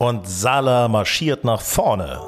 Und Sala marschiert nach vorne.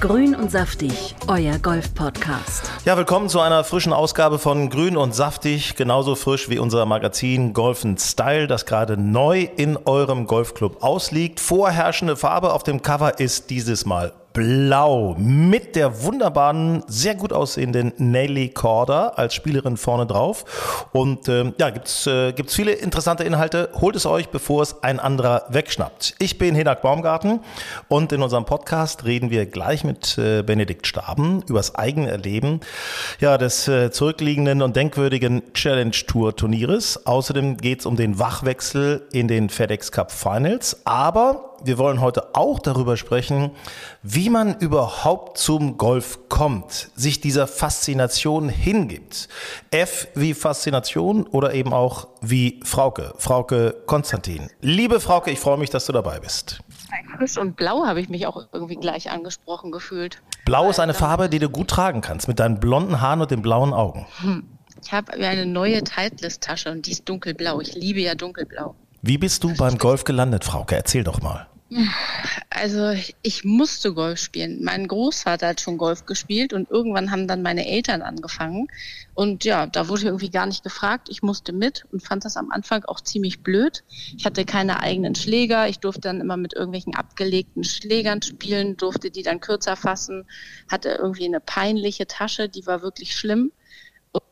Grün und saftig, euer Golf-Podcast. Ja, willkommen zu einer frischen Ausgabe von Grün und saftig, genauso frisch wie unser Magazin Golf Style, das gerade neu in eurem Golfclub ausliegt. Vorherrschende Farbe auf dem Cover ist dieses Mal Blau mit der wunderbaren, sehr gut aussehenden Nelly Corder als Spielerin vorne drauf. Und äh, ja, gibt's äh, gibt's viele interessante Inhalte. Holt es euch, bevor es ein anderer wegschnappt. Ich bin Hinak Baumgarten und in unserem Podcast reden wir gleich mit äh, Benedikt Staben übers eigene Erleben ja, des äh, zurückliegenden und denkwürdigen Challenge Tour Turnieres. Außerdem geht's um den Wachwechsel in den FedEx Cup Finals. Aber wir wollen heute auch darüber sprechen, wie man überhaupt zum Golf kommt, sich dieser Faszination hingibt. F wie Faszination oder eben auch wie Frauke, Frauke Konstantin. Liebe Frauke, ich freue mich, dass du dabei bist. Frisch und blau habe ich mich auch irgendwie gleich angesprochen gefühlt. Blau ist eine Farbe, die du gut tragen kannst, mit deinen blonden Haaren und den blauen Augen. Hm. Ich habe eine neue Titleist-Tasche und die ist dunkelblau. Ich liebe ja dunkelblau. Wie bist du beim Golf gelandet, Frauke? Erzähl doch mal. Also ich musste Golf spielen. Mein Großvater hat schon Golf gespielt und irgendwann haben dann meine Eltern angefangen. Und ja, da wurde irgendwie gar nicht gefragt. Ich musste mit und fand das am Anfang auch ziemlich blöd. Ich hatte keine eigenen Schläger. Ich durfte dann immer mit irgendwelchen abgelegten Schlägern spielen, durfte die dann kürzer fassen, hatte irgendwie eine peinliche Tasche, die war wirklich schlimm.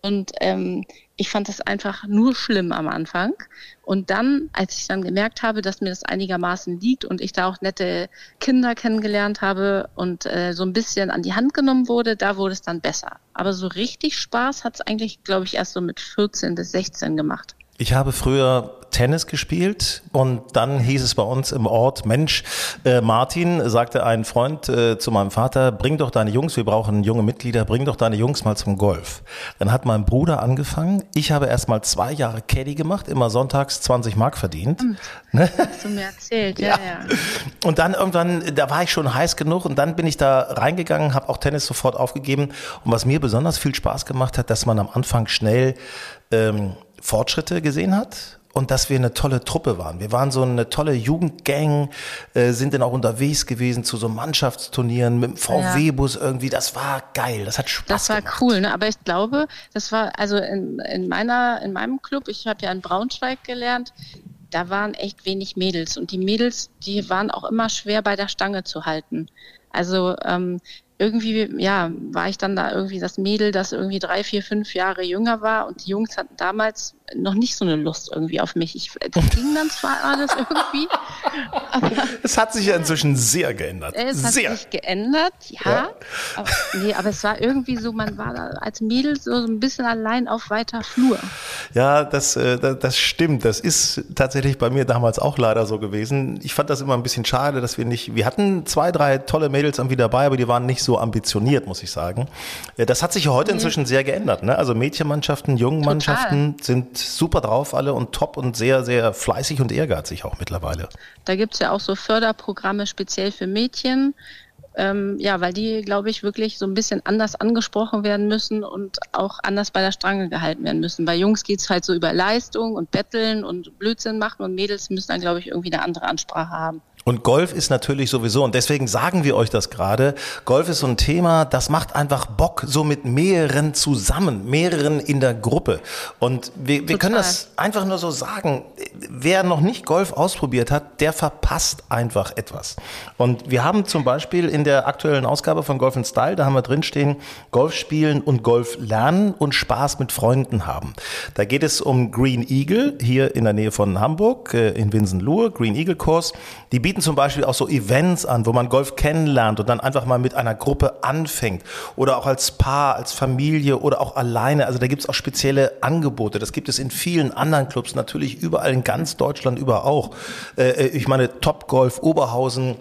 Und ähm, ich fand das einfach nur schlimm am Anfang. Und dann, als ich dann gemerkt habe, dass mir das einigermaßen liegt und ich da auch nette Kinder kennengelernt habe und äh, so ein bisschen an die Hand genommen wurde, da wurde es dann besser. Aber so richtig Spaß hat es eigentlich, glaube ich, erst so mit 14 bis 16 gemacht. Ich habe früher Tennis gespielt und dann hieß es bei uns im Ort, Mensch, äh, Martin, sagte ein Freund äh, zu meinem Vater, bring doch deine Jungs, wir brauchen junge Mitglieder, bring doch deine Jungs mal zum Golf. Dann hat mein Bruder angefangen, ich habe erst mal zwei Jahre Caddy gemacht, immer sonntags 20 Mark verdient. Hm. Ne? Hast du mir erzählt, ja, ja, ja. Und dann irgendwann, da war ich schon heiß genug und dann bin ich da reingegangen, habe auch Tennis sofort aufgegeben und was mir besonders viel Spaß gemacht hat, dass man am Anfang schnell ähm, Fortschritte gesehen hat und dass wir eine tolle Truppe waren. Wir waren so eine tolle Jugendgang, äh, sind dann auch unterwegs gewesen zu so Mannschaftsturnieren mit dem VW-Bus irgendwie. Das war geil, das hat Spaß Das war gemacht. cool, ne? aber ich glaube, das war also in, in meiner in meinem Club. Ich habe ja in Braunschweig gelernt. Da waren echt wenig Mädels und die Mädels, die waren auch immer schwer bei der Stange zu halten. Also ähm, irgendwie, ja, war ich dann da irgendwie das Mädel, das irgendwie drei, vier, fünf Jahre jünger war und die Jungs hatten damals noch nicht so eine Lust irgendwie auf mich. Ich, das ging dann zwar alles irgendwie. Aber es hat sich ja inzwischen sehr geändert. Es sehr. hat sich geändert, ja. ja. Aber, nee, aber es war irgendwie so, man war da als Mädel so ein bisschen allein auf weiter Flur. Ja, das, äh, das stimmt. Das ist tatsächlich bei mir damals auch leider so gewesen. Ich fand das immer ein bisschen schade, dass wir nicht, wir hatten zwei, drei tolle Mädels irgendwie dabei, aber die waren nicht so ambitioniert, muss ich sagen. Äh, das hat sich ja heute inzwischen sehr geändert. Ne? Also Mädchenmannschaften, Jungenmannschaften sind super drauf alle und top und sehr, sehr fleißig und ehrgeizig auch mittlerweile. Da gibt es ja auch so Förderprogramme speziell für Mädchen. Ähm, ja, weil die, glaube ich, wirklich so ein bisschen anders angesprochen werden müssen und auch anders bei der Strange gehalten werden müssen. Bei Jungs geht es halt so über Leistung und Betteln und Blödsinn machen und Mädels müssen dann, glaube ich, irgendwie eine andere Ansprache haben. Und Golf ist natürlich sowieso, und deswegen sagen wir euch das gerade, Golf ist so ein Thema, das macht einfach Bock, so mit mehreren zusammen, mehreren in der Gruppe. Und wir, wir können das einfach nur so sagen, wer noch nicht Golf ausprobiert hat, der verpasst einfach etwas. Und wir haben zum Beispiel in der aktuellen Ausgabe von Golf in Style, da haben wir drinstehen, Golf spielen und Golf lernen und Spaß mit Freunden haben. Da geht es um Green Eagle, hier in der Nähe von Hamburg, äh, in Winsenlohe, Green Eagle Kurs. Die bieten zum Beispiel auch so Events an, wo man Golf kennenlernt und dann einfach mal mit einer Gruppe anfängt. Oder auch als Paar, als Familie oder auch alleine. Also da gibt es auch spezielle Angebote. Das gibt es in vielen anderen Clubs, natürlich überall in ganz Deutschland über auch. Äh, ich meine, Top Golf, Oberhausen,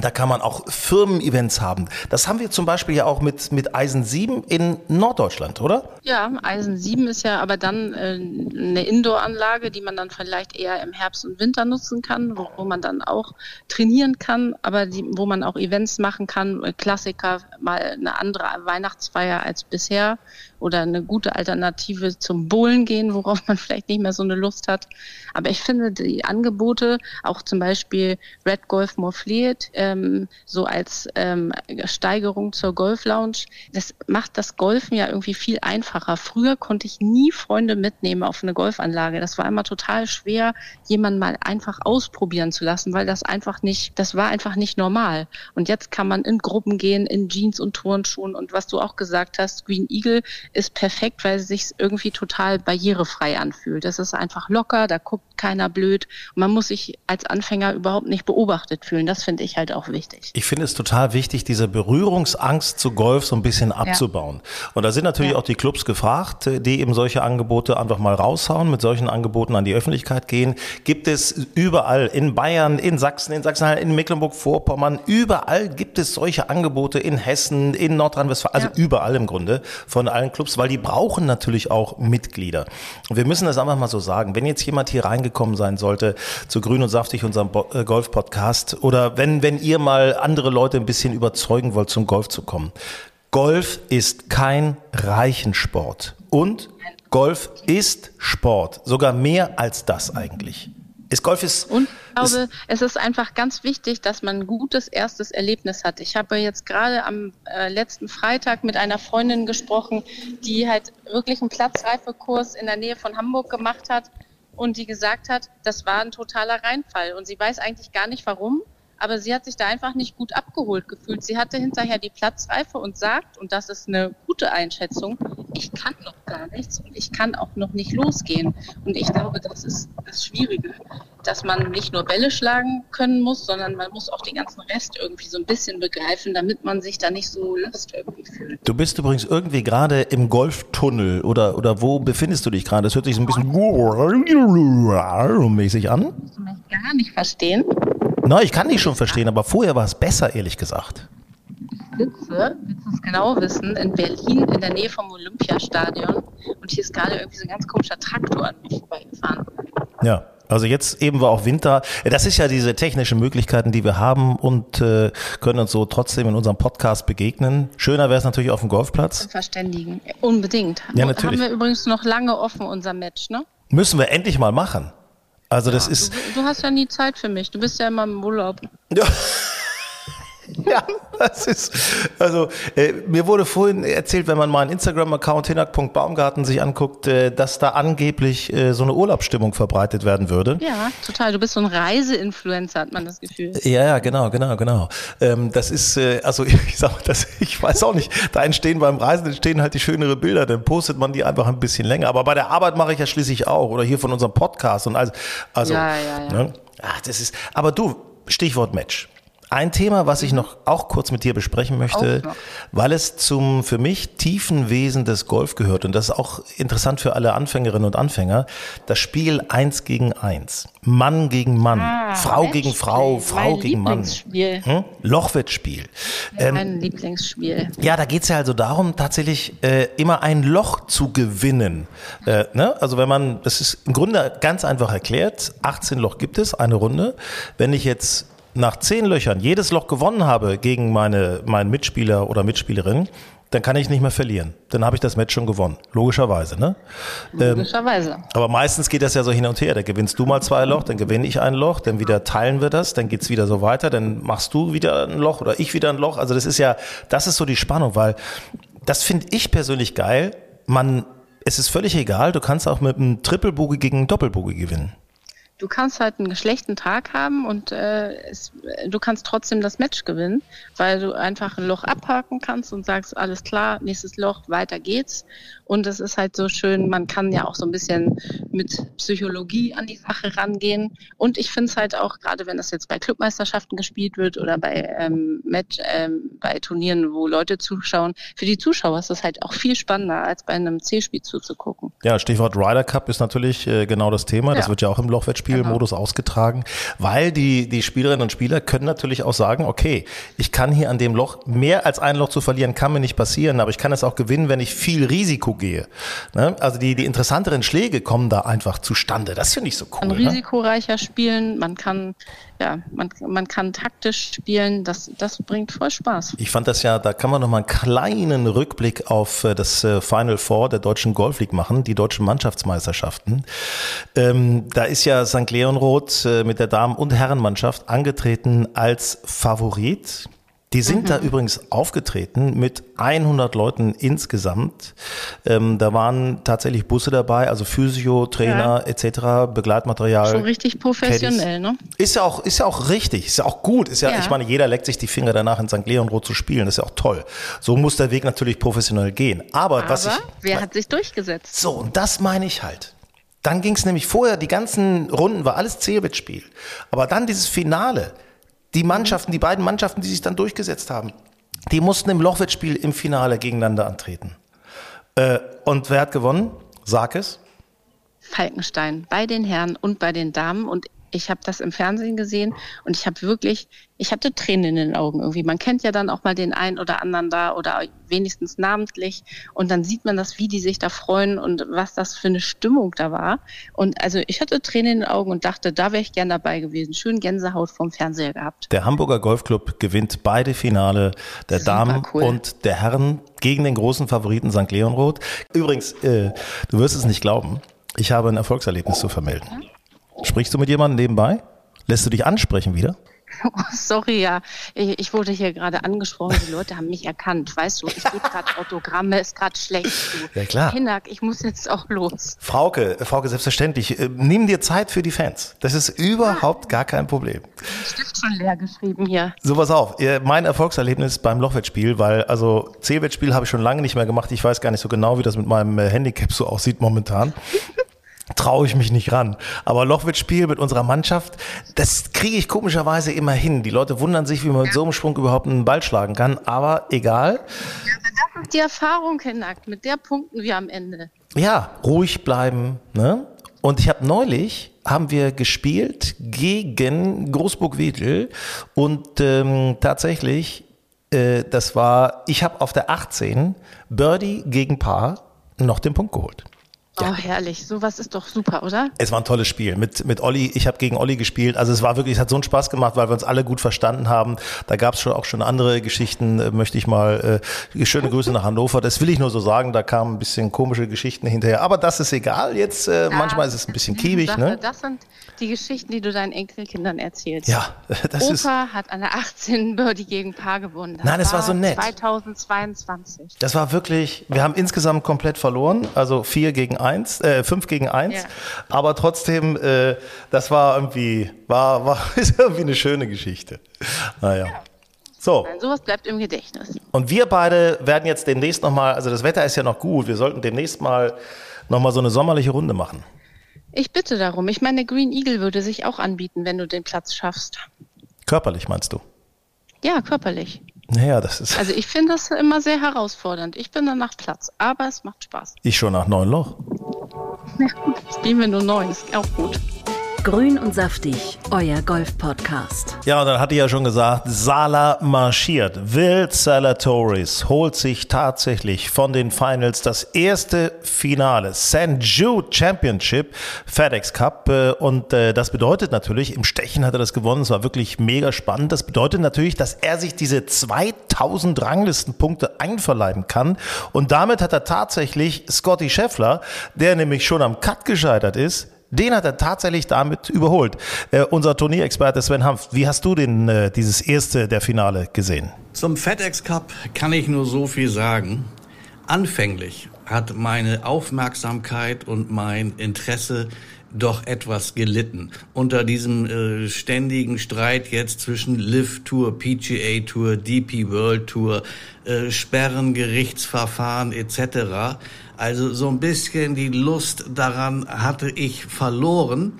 Da kann man auch Firmen-Events haben. Das haben wir zum Beispiel ja auch mit, mit Eisen 7 in Norddeutschland, oder? Ja, Eisen 7 ist ja aber dann äh, eine Indoor-Anlage, die man dann vielleicht eher im Herbst und Winter nutzen kann, wo, wo man dann auch trainieren kann, aber die, wo man auch Events machen kann. Klassiker, mal eine andere Weihnachtsfeier als bisher oder eine gute Alternative zum Bowlen gehen, worauf man vielleicht nicht mehr so eine Lust hat. Aber ich finde die Angebote, auch zum Beispiel Red Golf More Fleet, ähm, so als ähm, Steigerung zur Golf Lounge, das macht das Golfen ja irgendwie viel einfacher. Früher konnte ich nie Freunde mitnehmen auf eine Golfanlage. Das war immer total schwer, jemanden mal einfach ausprobieren zu lassen, weil das einfach nicht, das war einfach nicht normal. Und jetzt kann man in Gruppen gehen, in Jeans und Turnschuhen und was du auch gesagt hast, Green Eagle ist perfekt, weil es sich irgendwie total barrierefrei anfühlt. Das ist einfach locker, da guckt keiner blöd und man muss sich als Anfänger überhaupt nicht beobachtet fühlen. Das finde ich halt auch wichtig. Ich finde es total wichtig, diese Berührungsangst zu Golf so ein bisschen abzubauen. Ja. Und da sind natürlich ja. auch die Clubs gefragt, die eben solche Angebote einfach mal raushauen, mit solchen Angeboten an die Öffentlichkeit gehen. Gibt es überall in Bayern, in Sachsen, in Sachsen, in Mecklenburg-Vorpommern, überall gibt es solche Angebote in Hessen, in Nordrhein-Westfalen, also ja. überall im Grunde von allen Clubs, weil die brauchen natürlich auch Mitglieder. Und wir müssen das einfach mal so sagen. Wenn jetzt jemand hier reingekommen sein sollte zu Grün und Saftig, unserem äh, Golf-Podcast, oder wenn, wenn ihr mal andere Leute ein bisschen überzeugen wollt, zum Golf zu kommen. Golf ist kein Reichensport. Und Golf ist Sport. Sogar mehr als das eigentlich. Ist Golf ist. Und ich glaube, ist, es ist einfach ganz wichtig, dass man ein gutes erstes Erlebnis hat. Ich habe jetzt gerade am äh, letzten Freitag mit einer Freundin gesprochen, die halt wirklich einen Platzreifekurs in der Nähe von Hamburg gemacht hat und die gesagt hat, das war ein totaler Reinfall. Und sie weiß eigentlich gar nicht warum aber sie hat sich da einfach nicht gut abgeholt gefühlt. Sie hatte hinterher die Platzreife und sagt, und das ist eine gute Einschätzung, ich kann noch gar nichts und ich kann auch noch nicht losgehen. Und ich glaube, das ist das Schwierige, dass man nicht nur Bälle schlagen können muss, sondern man muss auch den ganzen Rest irgendwie so ein bisschen begreifen, damit man sich da nicht so lust irgendwie fühlt. Du bist übrigens irgendwie gerade im Golftunnel oder, oder wo befindest du dich gerade? Das hört sich so ein bisschen mäßig an. Gar nicht verstehen? Na, ich kann dich schon verstehen, aber vorher war es besser, ehrlich gesagt. Ich sitze, willst du es genau wissen, in Berlin in der Nähe vom Olympiastadion und hier ist gerade irgendwie so ein ganz komischer Traktor an mir vorbeigefahren. Ja. Also jetzt eben war auch Winter. Das ist ja diese technischen Möglichkeiten, die wir haben und äh, können uns so trotzdem in unserem Podcast begegnen. Schöner wäre es natürlich auf dem Golfplatz. Verständigen, unbedingt. Ja, natürlich. Haben wir übrigens noch lange offen unser Match, ne? Müssen wir endlich mal machen. Also das ist. Du, du, hast ja nie Zeit für mich. Du bist ja immer im Urlaub. Ja. Ja, das ist, also äh, mir wurde vorhin erzählt, wenn man meinen Instagram-Account hinak.baumgarten sich anguckt, äh, dass da angeblich äh, so eine Urlaubsstimmung verbreitet werden würde. Ja, total. Du bist so ein Reiseinfluencer, hat man das Gefühl. Ja, ja, genau, genau, genau. Ähm, das ist, äh, also ich sag das, ich weiß auch nicht, da entstehen beim Reisen entstehen halt die schönere Bilder, dann postet man die einfach ein bisschen länger. Aber bei der Arbeit mache ich ja schließlich auch oder hier von unserem Podcast und also, also ja, ja, ja. Ne? Ach, das ist, aber du, Stichwort Match. Ein Thema, was ich noch auch kurz mit dir besprechen möchte, weil es zum für mich tiefen Wesen des Golf gehört und das ist auch interessant für alle Anfängerinnen und Anfänger, das Spiel eins gegen eins, Mann gegen Mann, ah, Frau Matchspiel. gegen Frau, Frau gegen Mann, hm? Lochwettspiel. Ähm, mein Lieblingsspiel. Ja, da geht es ja also darum, tatsächlich äh, immer ein Loch zu gewinnen. Äh, ne? Also wenn man, das ist im Grunde ganz einfach erklärt, 18 Loch gibt es, eine Runde. Wenn ich jetzt nach zehn Löchern jedes Loch gewonnen habe gegen meine, meinen Mitspieler oder Mitspielerin, dann kann ich nicht mehr verlieren. Dann habe ich das Match schon gewonnen. Logischerweise, ne? Ähm, Logischerweise. Ähm, aber meistens geht das ja so hin und her. Da gewinnst du mal zwei Loch, dann gewinne ich ein Loch, dann wieder teilen wir das, dann geht's wieder so weiter, dann machst du wieder ein Loch oder ich wieder ein Loch. Also das ist ja, das ist so die Spannung, weil das finde ich persönlich geil. Man, es ist völlig egal, du kannst auch mit einem Triple-Bogey gegen einen Doppelbogey gewinnen du kannst halt einen schlechten Tag haben und äh, es, du kannst trotzdem das Match gewinnen, weil du einfach ein Loch abhaken kannst und sagst, alles klar, nächstes Loch, weiter geht's. Und es ist halt so schön, man kann ja auch so ein bisschen mit Psychologie an die Sache rangehen. Und ich finde es halt auch, gerade wenn das jetzt bei Clubmeisterschaften gespielt wird oder bei ähm, Match, ähm, bei Turnieren, wo Leute zuschauen, für die Zuschauer ist das halt auch viel spannender, als bei einem C-Spiel zuzugucken. Ja, Stichwort Ryder Cup ist natürlich äh, genau das Thema. Das ja. wird ja auch im Lochwettspiel Golfspielmodus genau. ausgetragen, weil die, die Spielerinnen und Spieler können natürlich auch sagen, okay, ich kann hier an dem Loch, mehr als ein Loch zu verlieren, kann mir nicht passieren, aber ich kann es auch gewinnen, wenn ich viel Risiko gehe. Ne? Also die, die interessanteren Schläge kommen da einfach zustande. Das finde ich so cool. Man ne? risikoreicher spielen, man kann ja, man, man kann taktisch spielen, das, das bringt voll Spaß. Ich fand das ja, da kann man noch mal einen kleinen Rückblick auf äh, das äh, Final Four der Deutschen Golf League machen, die deutschen Mannschaftsmeisterschaften. Ähm, da ist ja St. Leonroth äh, mit der Damen- und Herrenmannschaft angetreten als Favorit. Die sind mhm. da übrigens aufgetreten mit 100 Leuten insgesamt. Ähm, da waren tatsächlich Busse dabei, also Physio, Trainer ja. etc., Begleitmaterial. Schon richtig professionell, Caddies. ne? Ist ja auch, ist ja auch richtig, ist ja auch gut. Ist ja, ja, ich meine, jeder leckt sich die Finger danach in St. Leonrod zu spielen. Das ist ja auch toll. So muss der Weg natürlich professionell gehen. Aber, Aber was ich, wer hat sich durchgesetzt? So, und das meine ich halt. Dann ging es nämlich vorher, die ganzen Runden war alles Zehwitz-Spiel. Aber dann dieses Finale, die Mannschaften, die beiden Mannschaften, die sich dann durchgesetzt haben, die mussten im Lochwettspiel im Finale gegeneinander antreten. Äh, und wer hat gewonnen? Sag es. Falkenstein bei den Herren und bei den Damen. Und ich habe das im Fernsehen gesehen und ich habe wirklich, ich hatte Tränen in den Augen irgendwie. Man kennt ja dann auch mal den einen oder anderen da oder wenigstens namentlich und dann sieht man das, wie die sich da freuen und was das für eine Stimmung da war. Und also ich hatte Tränen in den Augen und dachte, da wäre ich gern dabei gewesen. Schön Gänsehaut vom Fernseher gehabt. Der Hamburger Golfclub gewinnt beide Finale der Super Damen cool. und der Herren gegen den großen Favoriten St. Leonroth. Übrigens, äh, du wirst es nicht glauben, ich habe ein Erfolgserlebnis zu vermelden. Ja? Sprichst du mit jemandem nebenbei? Lässt du dich ansprechen wieder? Oh, sorry, ja. Ich, ich, wurde hier gerade angesprochen. Die Leute haben mich erkannt. Weißt du, ich gebe gerade Autogramme, ist gerade schlecht. Du. Ja, klar. Hinak, ich muss jetzt auch los. Frauke, äh, Frauke, selbstverständlich. Äh, nimm dir Zeit für die Fans. Das ist überhaupt ja. gar kein Problem. Stift schon leer geschrieben hier. So, pass auf. Mein Erfolgserlebnis beim Lochwettspiel, weil, also, C-Wettspiel habe ich schon lange nicht mehr gemacht. Ich weiß gar nicht so genau, wie das mit meinem äh, Handicap so aussieht momentan traue ich mich nicht ran. Aber Lochwitz-Spiel mit unserer Mannschaft, das kriege ich komischerweise immer hin. Die Leute wundern sich, wie man mit so einem Sprung überhaupt einen Ball schlagen kann. Aber egal. Ja, das ist die Erfahrung, Herr Nackt. Mit der punkten wir am Ende. Ja, ruhig bleiben. Ne? Und ich habe neulich haben wir gespielt gegen Großburg-Wedel und ähm, tatsächlich, äh, das war, ich habe auf der 18 Birdie gegen Paar noch den Punkt geholt. Ja. Oh, herrlich. Sowas ist doch super, oder? Es war ein tolles Spiel. Mit, mit Olli, ich habe gegen Olli gespielt. Also es war wirklich, es hat so einen Spaß gemacht, weil wir uns alle gut verstanden haben. Da gab es schon auch schon andere Geschichten, äh, möchte ich mal, äh, schöne Grüße nach Hannover. Das will ich nur so sagen, da kamen ein bisschen komische Geschichten hinterher. Aber das ist egal jetzt. Äh, ja, manchmal ist es ein bisschen kiebig. Sache, ne? Das sind die Geschichten, die du deinen Enkelkindern erzählst. Ja, das Opa ist. Opa hat an der 18 Birdie gegen Paar gewonnen. Das Nein, es war, war so nett. 2022. Das war wirklich, wir haben insgesamt komplett verloren. Also vier gegen eins, äh, fünf gegen eins. Ja. Aber trotzdem, äh, das war irgendwie, war, war ist irgendwie eine schöne Geschichte. Naja. Ja. So. Nein, sowas bleibt im Gedächtnis. Und wir beide werden jetzt demnächst nochmal, also das Wetter ist ja noch gut, wir sollten demnächst mal nochmal so eine sommerliche Runde machen. Ich bitte darum. Ich meine, Green Eagle würde sich auch anbieten, wenn du den Platz schaffst. Körperlich meinst du? Ja, körperlich. Naja, das ist. Also ich finde das immer sehr herausfordernd. Ich bin dann nach Platz, aber es macht Spaß. Ich schon nach neun Loch. Ja gut, spielen wir nur neun, ist auch gut. Grün und saftig, euer Golf-Podcast. Ja, und dann hatte ich ja schon gesagt, Sala marschiert. Will Salatoris holt sich tatsächlich von den Finals das erste Finale. St. Jude Championship, FedEx Cup. Äh, und äh, das bedeutet natürlich, im Stechen hat er das gewonnen. Es war wirklich mega spannend. Das bedeutet natürlich, dass er sich diese 2000 Ranglistenpunkte einverleiben kann. Und damit hat er tatsächlich Scotty Scheffler, der nämlich schon am Cut gescheitert ist, den hat er tatsächlich damit überholt. Äh, unser Turnierexperte Sven Hanft, wie hast du denn äh, dieses erste der Finale gesehen? Zum FedEx Cup kann ich nur so viel sagen. Anfänglich hat meine Aufmerksamkeit und mein Interesse doch etwas gelitten. Unter diesem äh, ständigen Streit jetzt zwischen Live Tour, PGA Tour, DP World Tour, äh, Sperren, Gerichtsverfahren etc. Also so ein bisschen die Lust daran hatte ich verloren.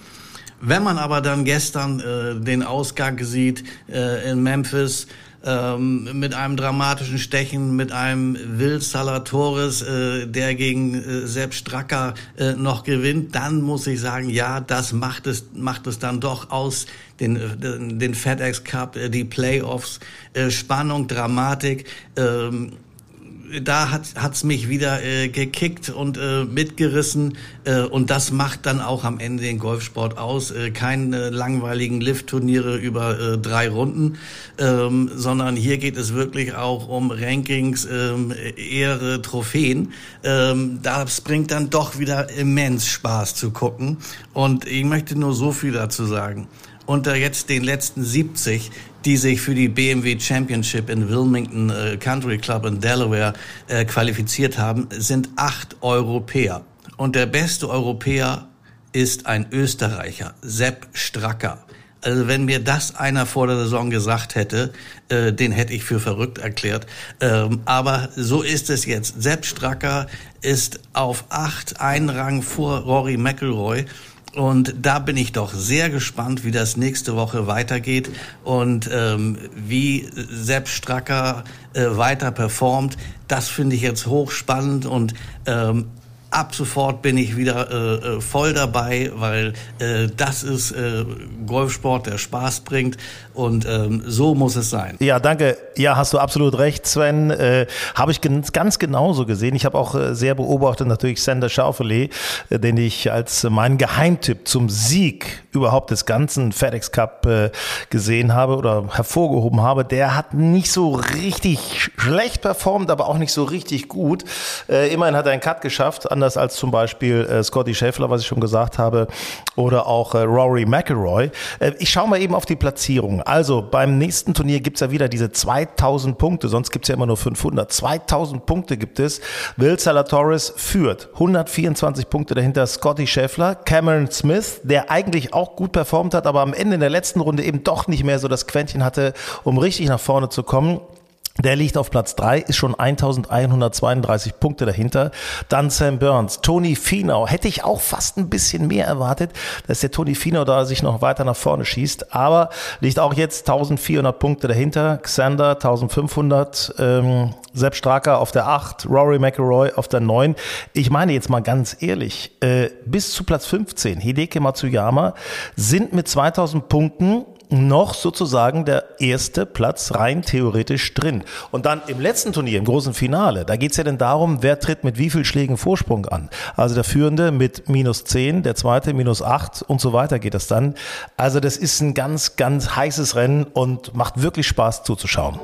Wenn man aber dann gestern äh, den Ausgang sieht äh, in Memphis, ähm, mit einem dramatischen Stechen, mit einem Will Salatoris, äh, der gegen äh, Sepp Stracker äh, noch gewinnt, dann muss ich sagen, ja, das macht es, macht es dann doch aus, den, den FedEx Cup, äh, die Playoffs, äh, Spannung, Dramatik, ähm, da hat hat's mich wieder äh, gekickt und äh, mitgerissen äh, und das macht dann auch am Ende den Golfsport aus. Äh, keine langweiligen Lift-Turniere über äh, drei Runden, ähm, sondern hier geht es wirklich auch um Rankings, ähm, Ehre, Trophäen. Ähm, das bringt dann doch wieder immens Spaß zu gucken und ich möchte nur so viel dazu sagen unter jetzt den letzten 70, die sich für die BMW Championship in Wilmington äh, Country Club in Delaware äh, qualifiziert haben, sind acht Europäer. Und der beste Europäer ist ein Österreicher, Sepp Stracker. Also wenn mir das einer vor der Saison gesagt hätte, äh, den hätte ich für verrückt erklärt. Ähm, aber so ist es jetzt. Sepp Stracker ist auf acht, einen Rang vor Rory McIlroy und da bin ich doch sehr gespannt, wie das nächste Woche weitergeht und ähm, wie Sepp Stracker äh, weiter performt. Das finde ich jetzt hochspannend und ähm, ab sofort bin ich wieder äh, äh, voll dabei, weil äh, das ist äh, Golfsport, der Spaß bringt und ähm, so muss es sein. Ja, danke. Ja, hast du absolut recht, Sven. Äh, habe ich ganz, genauso gesehen. Ich habe auch äh, sehr beobachtet natürlich Sander Schaufelet, den ich als meinen Geheimtipp zum Sieg überhaupt des ganzen FedEx Cup gesehen habe oder hervorgehoben habe. Der hat nicht so richtig schlecht performt, aber auch nicht so richtig gut. Immerhin hat er einen Cut geschafft anders als zum Beispiel äh, Scotty Schäffler, was ich schon gesagt habe, oder auch äh, Rory McIlroy. Äh, ich schaue mal eben auf die Platzierung. Also beim nächsten Turnier gibt's ja wieder diese 2000 Punkte, sonst gibt's ja immer nur 500. 2000 Punkte gibt es. Will Salatoris führt 124 Punkte dahinter Scotty Schäffler, Cameron Smith, der eigentlich auch gut performt hat, aber am Ende in der letzten Runde eben doch nicht mehr so das Quäntchen hatte, um richtig nach vorne zu kommen. Der liegt auf Platz drei, ist schon 1132 Punkte dahinter. Dann Sam Burns, Tony Finau. Hätte ich auch fast ein bisschen mehr erwartet, dass der Tony Finau da sich noch weiter nach vorne schießt. Aber liegt auch jetzt 1400 Punkte dahinter. Xander 1500, ähm, Sepp Straker auf der 8, Rory McIlroy auf der 9. Ich meine jetzt mal ganz ehrlich, äh, bis zu Platz 15, Hideki Matsuyama, sind mit 2000 Punkten noch sozusagen der erste Platz rein theoretisch drin. Und dann im letzten Turnier, im großen Finale, da geht's ja dann darum, wer tritt mit wie viel Schlägen Vorsprung an. Also der Führende mit minus 10, der zweite minus 8 und so weiter geht das dann. Also das ist ein ganz, ganz heißes Rennen und macht wirklich Spaß zuzuschauen.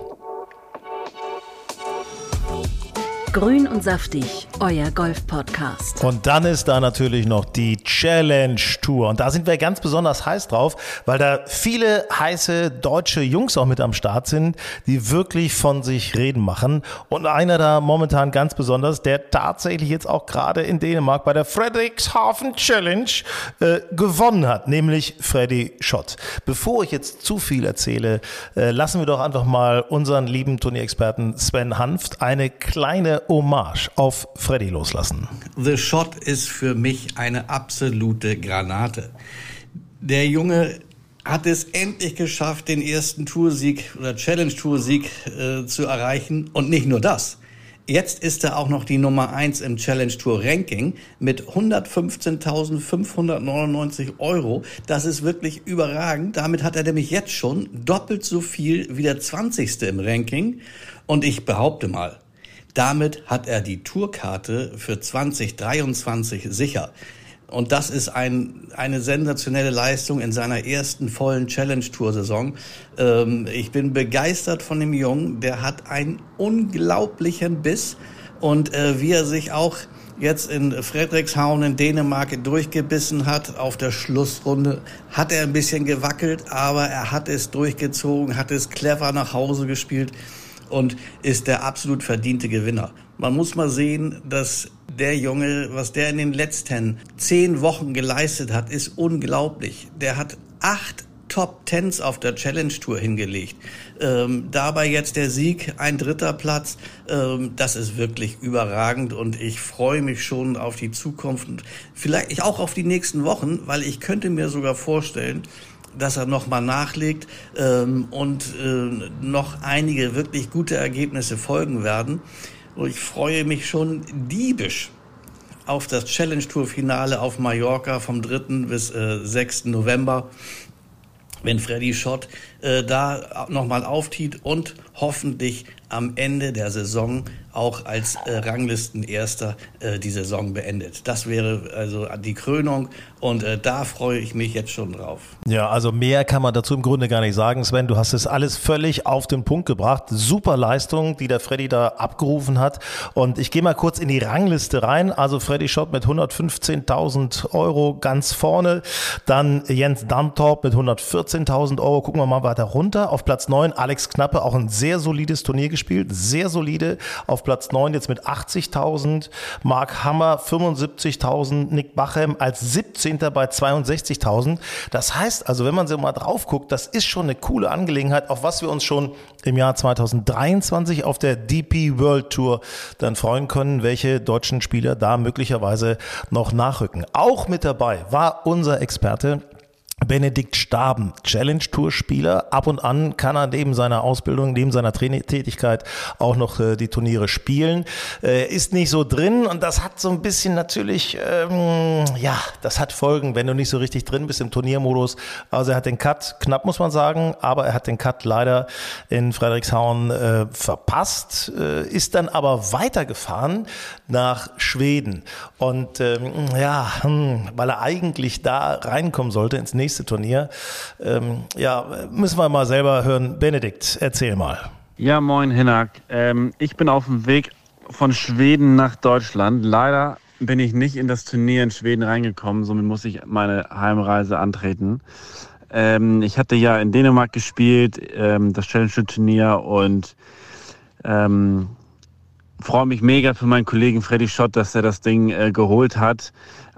Grün und saftig, euer Golf-Podcast. Und dann ist da natürlich noch die Challenge Tour. Und da sind wir ganz besonders heiß drauf, weil da viele heiße deutsche Jungs auch mit am Start sind, die wirklich von sich reden machen. Und einer da momentan ganz besonders, der tatsächlich jetzt auch gerade in Dänemark bei der Frederikshafen Challenge äh, gewonnen hat, nämlich Freddy Schott. Bevor ich jetzt zu viel erzähle, äh, lassen wir doch einfach mal unseren lieben Turnierexperten Sven Hanft eine kleine Hommage auf Freddy loslassen. The Shot ist für mich eine absolute Granate. Der Junge hat es endlich geschafft, den ersten Toursieg oder Challenge-Toursieg äh, zu erreichen. Und nicht nur das. Jetzt ist er auch noch die Nummer eins im Challenge Tour Ranking mit 115.599 Euro. Das ist wirklich überragend. Damit hat er nämlich jetzt schon doppelt so viel wie der 20. im Ranking. Und ich behaupte mal, damit hat er die Tourkarte für 2023 sicher. Und das ist ein, eine sensationelle Leistung in seiner ersten vollen Challenge-Tour-Saison. Ähm, ich bin begeistert von dem Jungen. Der hat einen unglaublichen Biss. Und äh, wie er sich auch jetzt in Frederikshavn in Dänemark durchgebissen hat auf der Schlussrunde, hat er ein bisschen gewackelt, aber er hat es durchgezogen, hat es clever nach Hause gespielt und ist der absolut verdiente Gewinner. Man muss mal sehen, dass der Junge, was der in den letzten zehn Wochen geleistet hat, ist unglaublich. Der hat acht Top Tens auf der Challenge Tour hingelegt. Ähm, dabei jetzt der Sieg, ein dritter Platz. Ähm, das ist wirklich überragend und ich freue mich schon auf die Zukunft und vielleicht auch auf die nächsten Wochen, weil ich könnte mir sogar vorstellen, dass er nochmal nachlegt ähm, und äh, noch einige wirklich gute Ergebnisse folgen werden. Und ich freue mich schon diebisch auf das Challenge Tour Finale auf Mallorca vom 3. bis äh, 6. November, wenn Freddy Schott äh, da nochmal auftiet und hoffentlich am Ende der Saison auch als äh, Ranglistenerster äh, die Saison beendet. Das wäre also die Krönung und äh, da freue ich mich jetzt schon drauf. Ja, also mehr kann man dazu im Grunde gar nicht sagen. Sven, du hast es alles völlig auf den Punkt gebracht. Super Leistung, die der Freddy da abgerufen hat. Und ich gehe mal kurz in die Rangliste rein. Also Freddy Schott mit 115.000 Euro ganz vorne. Dann Jens Dantorp mit 114.000 Euro. Gucken wir mal weiter runter. Auf Platz 9 Alex Knappe, auch ein sehr solides Turnier gespielt. Sehr solide. Auf Platz 9 jetzt mit 80.000. Mark Hammer 75.000. Nick Bachem als 17. bei 62.000. Das heißt also, wenn man so mal drauf guckt, das ist schon eine coole Angelegenheit, auf was wir uns schon im Jahr 2023 auf der DP World Tour dann freuen können, welche deutschen Spieler da möglicherweise noch nachrücken. Auch mit dabei war unser Experte Benedikt Staben, Challenge Tour Spieler. Ab und an kann er neben seiner Ausbildung, neben seiner Trainingstätigkeit auch noch äh, die Turniere spielen. Äh, ist nicht so drin und das hat so ein bisschen natürlich, ähm, ja, das hat Folgen, wenn du nicht so richtig drin bist im Turniermodus. Also er hat den Cut, knapp muss man sagen, aber er hat den Cut leider in Frederikshavn äh, verpasst, äh, ist dann aber weitergefahren nach Schweden. Und ähm, ja, hm, weil er eigentlich da reinkommen sollte ins nächste nächste Turnier. Ähm, ja, müssen wir mal selber hören. Benedikt, erzähl mal. Ja, moin Hinak. Ähm, ich bin auf dem Weg von Schweden nach Deutschland. Leider bin ich nicht in das Turnier in Schweden reingekommen, somit muss ich meine Heimreise antreten. Ähm, ich hatte ja in Dänemark gespielt, ähm, das Challenge-Turnier und ähm, freue mich mega für meinen Kollegen Freddy Schott, dass er das Ding äh, geholt hat.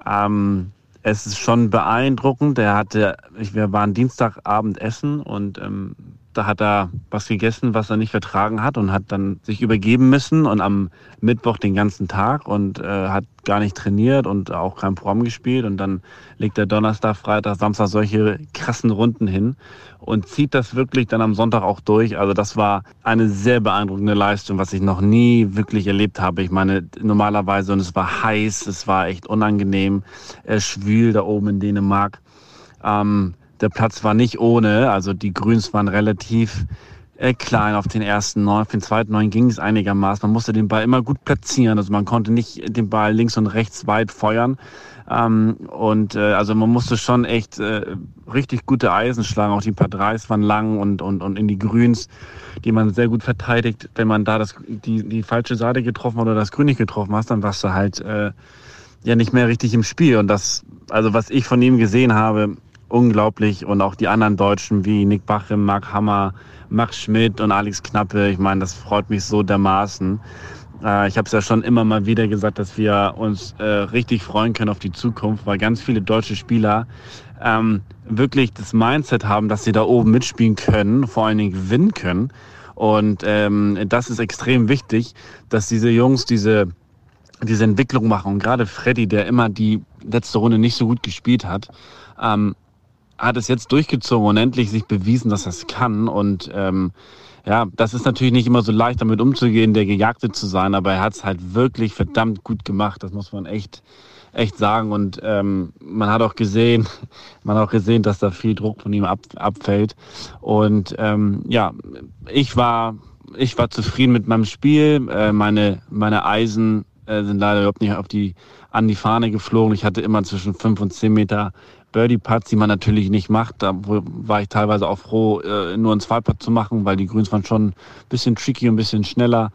Ähm, es ist schon beeindruckend. Er hatte, wir waren Dienstagabend essen und ähm, da hat er was gegessen, was er nicht vertragen hat und hat dann sich übergeben müssen und am Mittwoch den ganzen Tag und äh, hat gar nicht trainiert und auch kein Programm gespielt und dann legt er Donnerstag, Freitag, Samstag solche krassen Runden hin und zieht das wirklich dann am Sonntag auch durch. Also das war eine sehr beeindruckende Leistung, was ich noch nie wirklich erlebt habe. Ich meine, normalerweise und es war heiß, es war echt unangenehm, äh, schwül da oben in Dänemark. Ähm, der Platz war nicht ohne, also die Grüns waren relativ äh, klein auf den ersten neun, auf den zweiten neun ging es einigermaßen. Man musste den Ball immer gut platzieren, also man konnte nicht den Ball links und rechts weit feuern. Ähm, und äh, also man musste schon echt äh, richtig gute Eisen schlagen. Auch die paar Dreis waren lang und, und, und in die Grüns, die man sehr gut verteidigt. Wenn man da das, die, die falsche Seite getroffen oder das Grün nicht getroffen hast, dann warst du halt äh, ja nicht mehr richtig im Spiel. Und das, also was ich von ihm gesehen habe, unglaublich. Und auch die anderen Deutschen wie Nick Bachem, Mark Hammer, Max Schmidt und Alex Knappe. Ich meine, das freut mich so dermaßen. Äh, ich habe es ja schon immer mal wieder gesagt, dass wir uns äh, richtig freuen können auf die Zukunft, weil ganz viele deutsche Spieler ähm, wirklich das Mindset haben, dass sie da oben mitspielen können, vor allen Dingen gewinnen können. Und ähm, das ist extrem wichtig, dass diese Jungs diese diese Entwicklung machen. Und gerade Freddy, der immer die letzte Runde nicht so gut gespielt hat, ähm, hat es jetzt durchgezogen und endlich sich bewiesen, dass er es kann. Und ähm, ja, das ist natürlich nicht immer so leicht, damit umzugehen, der Gejagte zu sein, aber er hat es halt wirklich verdammt gut gemacht. Das muss man echt, echt sagen. Und ähm, man hat auch gesehen, man hat auch gesehen, dass da viel Druck von ihm ab, abfällt. Und ähm, ja, ich war, ich war zufrieden mit meinem Spiel. Äh, meine, meine Eisen äh, sind leider überhaupt nicht auf die, an die Fahne geflogen. Ich hatte immer zwischen fünf und zehn Meter Birdie-Putts, die man natürlich nicht macht. Da war ich teilweise auch froh, äh, nur einen Zwei-Putt zu machen, weil die Grüns waren schon ein bisschen tricky und ein bisschen schneller.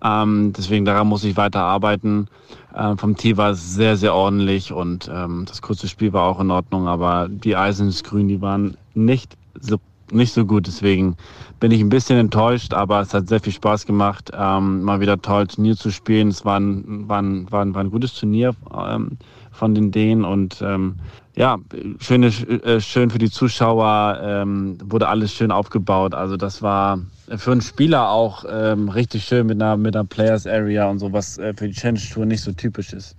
Ähm, deswegen daran muss ich weiter arbeiten. Ähm, vom Tee war es sehr, sehr ordentlich und ähm, das kurze Spiel war auch in Ordnung, aber die Eisen des Grün, die waren nicht so nicht so gut. Deswegen bin ich ein bisschen enttäuscht, aber es hat sehr viel Spaß gemacht, ähm, mal wieder toll Turnier zu spielen. Es war ein, war ein, war ein, war ein gutes Turnier ähm, von den Dänen und ähm, ja, schöne, äh, schön für die Zuschauer, ähm, wurde alles schön aufgebaut. Also das war für einen Spieler auch ähm, richtig schön mit einer, mit einer Players Area und so, was äh, für die Challenge Tour nicht so typisch ist.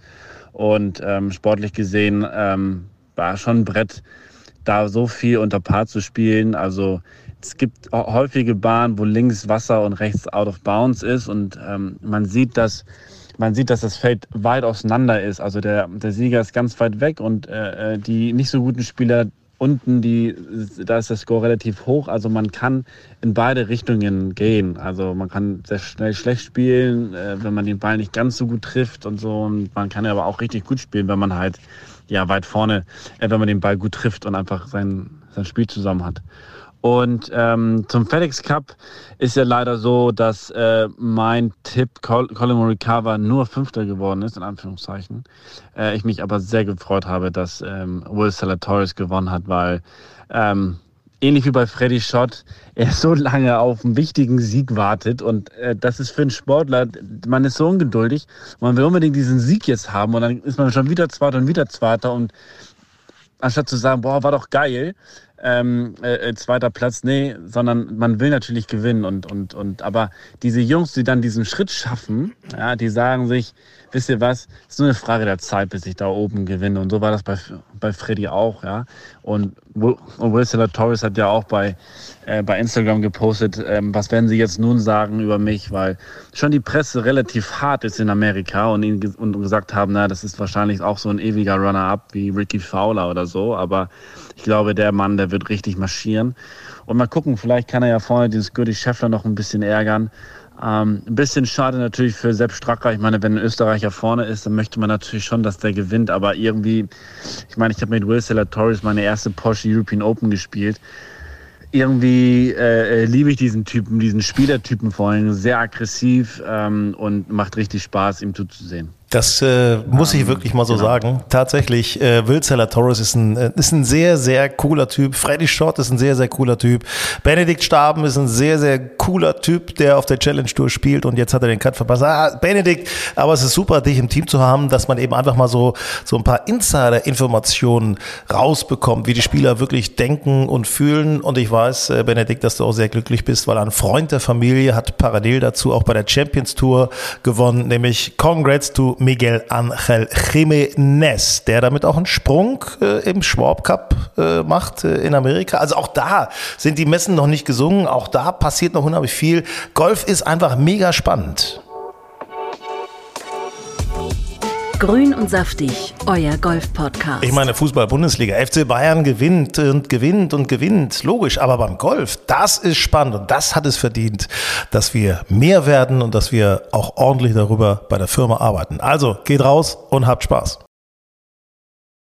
Und ähm, sportlich gesehen ähm, war schon ein Brett da so viel unter Paar zu spielen. Also es gibt häufige Bahnen, wo links Wasser und rechts out of bounds ist und ähm, man sieht, dass man sieht, dass das Feld weit auseinander ist. Also der, der Sieger ist ganz weit weg und äh, äh die nicht so guten Spieler unten, die, da ist der Score relativ hoch. Also man kann in beide Richtungen gehen. Also man kann sehr schnell schlecht spielen, äh, wenn man den Ball nicht ganz so gut trifft und so. Und man kann aber auch richtig gut spielen, wenn man halt ja weit vorne, äh, wenn man den Ball gut trifft und einfach sein, sein Spiel zusammen hat. Und ähm, zum FedEx Cup ist ja leider so, dass äh, mein Tipp Colin Morikawa nur Fünfter geworden ist, in Anführungszeichen. Äh, ich mich aber sehr gefreut habe, dass ähm, Will Salatoris gewonnen hat, weil ähm, ähnlich wie bei Freddy Schott, er so lange auf einen wichtigen Sieg wartet. Und äh, das ist für einen Sportler, man ist so ungeduldig, man will unbedingt diesen Sieg jetzt haben und dann ist man schon wieder Zweiter und wieder Zweiter. Und anstatt zu sagen, boah, war doch geil, ähm, äh, äh, zweiter Platz, nee, sondern man will natürlich gewinnen und, und, und, aber diese Jungs, die dann diesen Schritt schaffen, ja, die sagen sich, wisst ihr was, es ist nur eine Frage der Zeit, bis ich da oben gewinne. Und so war das bei, bei Freddy auch, ja, und, und Will Torres hat ja auch bei, äh, bei Instagram gepostet, ähm, was werden sie jetzt nun sagen über mich, weil schon die Presse relativ hart ist in Amerika und, ihn, und gesagt haben, na, das ist wahrscheinlich auch so ein ewiger Runner-up wie Ricky Fowler oder so, aber ich glaube, der Mann, der wird richtig marschieren. Und mal gucken, vielleicht kann er ja vorne dieses Gürtel Scheffler noch ein bisschen ärgern. Ähm, ein bisschen schade natürlich für Sepp Stracker. Ich meine, wenn ein Österreicher vorne ist, dann möchte man natürlich schon, dass der gewinnt. Aber irgendwie, ich meine, ich habe mit Will Torres meine erste Porsche European Open gespielt irgendwie äh, äh, liebe ich diesen Typen, diesen Spielertypen vor allem, sehr aggressiv ähm, und macht richtig Spaß, ihm zuzusehen. Das äh, muss ich ähm, wirklich mal so genau. sagen. Tatsächlich, äh, Will Zeller Torres ist ein, äh, ist ein sehr, sehr cooler Typ. Freddy Schott ist ein sehr, sehr cooler Typ. Benedikt Staben ist ein sehr, sehr cooler Typ, der auf der Challenge Tour spielt und jetzt hat er den Cut verpasst. Ah, Benedikt, aber es ist super, dich im Team zu haben, dass man eben einfach mal so, so ein paar Insider-Informationen rausbekommt, wie die Spieler wirklich denken und fühlen. Und ich weiß, äh, Benedikt, dass du auch sehr glücklich bist, weil ein Freund der Familie hat parallel dazu auch bei der Champions Tour gewonnen, nämlich Congrats to Miguel Angel Jiménez, der damit auch einen Sprung äh, im Schwab Cup äh, macht äh, in Amerika. Also auch da sind die Messen noch nicht gesungen, auch da passiert noch unheimlich viel. Golf ist einfach mega spannend. Grün und saftig, euer Golf-Podcast. Ich meine, Fußball-Bundesliga. FC Bayern gewinnt und gewinnt und gewinnt. Logisch, aber beim Golf, das ist spannend und das hat es verdient, dass wir mehr werden und dass wir auch ordentlich darüber bei der Firma arbeiten. Also geht raus und habt Spaß.